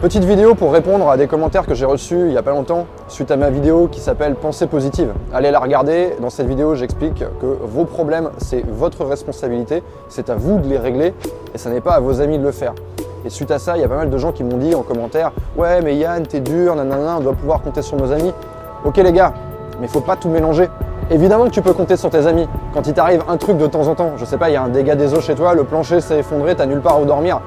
Petite vidéo pour répondre à des commentaires que j'ai reçus il n'y a pas longtemps suite à ma vidéo qui s'appelle Pensée positive. Allez la regarder. Dans cette vidéo, j'explique que vos problèmes, c'est votre responsabilité. C'est à vous de les régler et ce n'est pas à vos amis de le faire. Et suite à ça, il y a pas mal de gens qui m'ont dit en commentaire Ouais, mais Yann, t'es dur, nanana, on doit pouvoir compter sur nos amis. Ok, les gars, mais faut pas tout mélanger. Évidemment que tu peux compter sur tes amis. Quand il t'arrive un truc de temps en temps, je sais pas, il y a un dégât des eaux chez toi, le plancher s'est effondré, t'as nulle part où dormir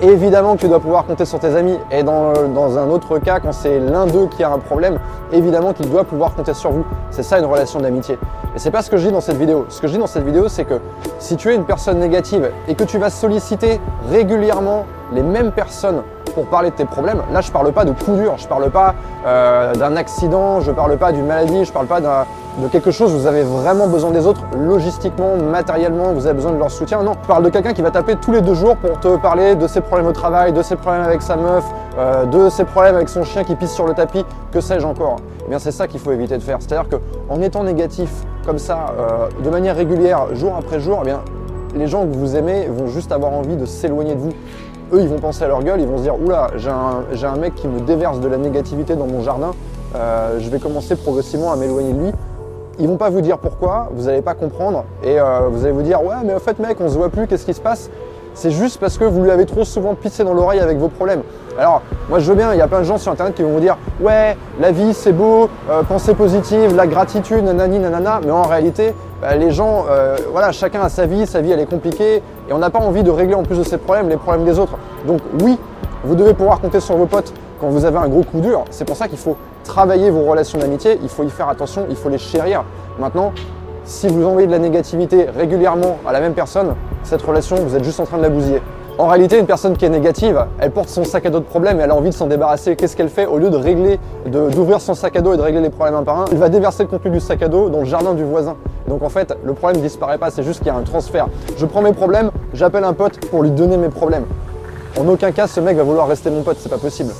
évidemment que tu dois pouvoir compter sur tes amis. Et dans, un autre cas, quand c'est l'un d'eux qui a un problème, évidemment qu'il doit pouvoir compter sur vous. C'est ça une relation d'amitié. Et c'est pas ce que je dis dans cette vidéo. Ce que je dis dans cette vidéo, c'est que si tu es une personne négative et que tu vas solliciter régulièrement les mêmes personnes pour parler de tes problèmes, là je parle pas de coup dur, je parle pas euh, d'un accident, je parle pas d'une maladie, je parle pas de quelque chose vous avez vraiment besoin des autres, logistiquement, matériellement, vous avez besoin de leur soutien. Non, je parle de quelqu'un qui va taper tous les deux jours pour te parler de ses problèmes au travail, de ses problèmes avec sa meuf, euh, de ses problèmes avec son chien qui pisse sur le tapis, que sais-je encore. Eh bien c'est ça qu'il faut éviter de faire. C'est-à-dire qu'en étant négatif comme ça, euh, de manière régulière, jour après jour, eh les gens que vous aimez vont juste avoir envie de s'éloigner de vous eux, ils vont penser à leur gueule, ils vont se dire Oula, j'ai un, mec qui me déverse de la négativité dans mon jardin, euh, je vais commencer progressivement à m'éloigner de lui. Ils vont pas vous dire pourquoi, vous n'allez pas comprendre, et euh, vous allez vous dire Ouais, mais au fait, mec, on se voit plus, qu'est-ce qui se passe? C'est juste parce que vous lui avez trop souvent pissé dans l'oreille avec vos problèmes. Alors, moi je veux bien, il y a plein de gens sur internet qui vont vous dire Ouais, la vie c'est beau, euh, pensée positive, la gratitude, nanani, nanana, mais en réalité, bah, les gens, euh, voilà, chacun a sa vie, sa vie elle est compliquée, et on n'a pas envie de régler en plus de ses problèmes les problèmes des autres. Donc oui, vous devez pouvoir compter sur vos potes quand vous avez un gros coup dur. C'est pour ça qu'il faut travailler vos relations d'amitié, il faut y faire attention, il faut les chérir. Maintenant, si vous envoyez de la négativité régulièrement à la même personne, cette relation, vous êtes juste en train de la bousiller. En réalité, une personne qui est négative, elle porte son sac à dos de problèmes et elle a envie de s'en débarrasser. Qu'est-ce qu'elle fait Au lieu de régler, d'ouvrir son sac à dos et de régler les problèmes un par un, elle va déverser le contenu du sac à dos dans le jardin du voisin. Donc en fait, le problème ne disparaît pas, c'est juste qu'il y a un transfert. Je prends mes problèmes, j'appelle un pote pour lui donner mes problèmes. En aucun cas, ce mec va vouloir rester mon pote, c'est pas possible.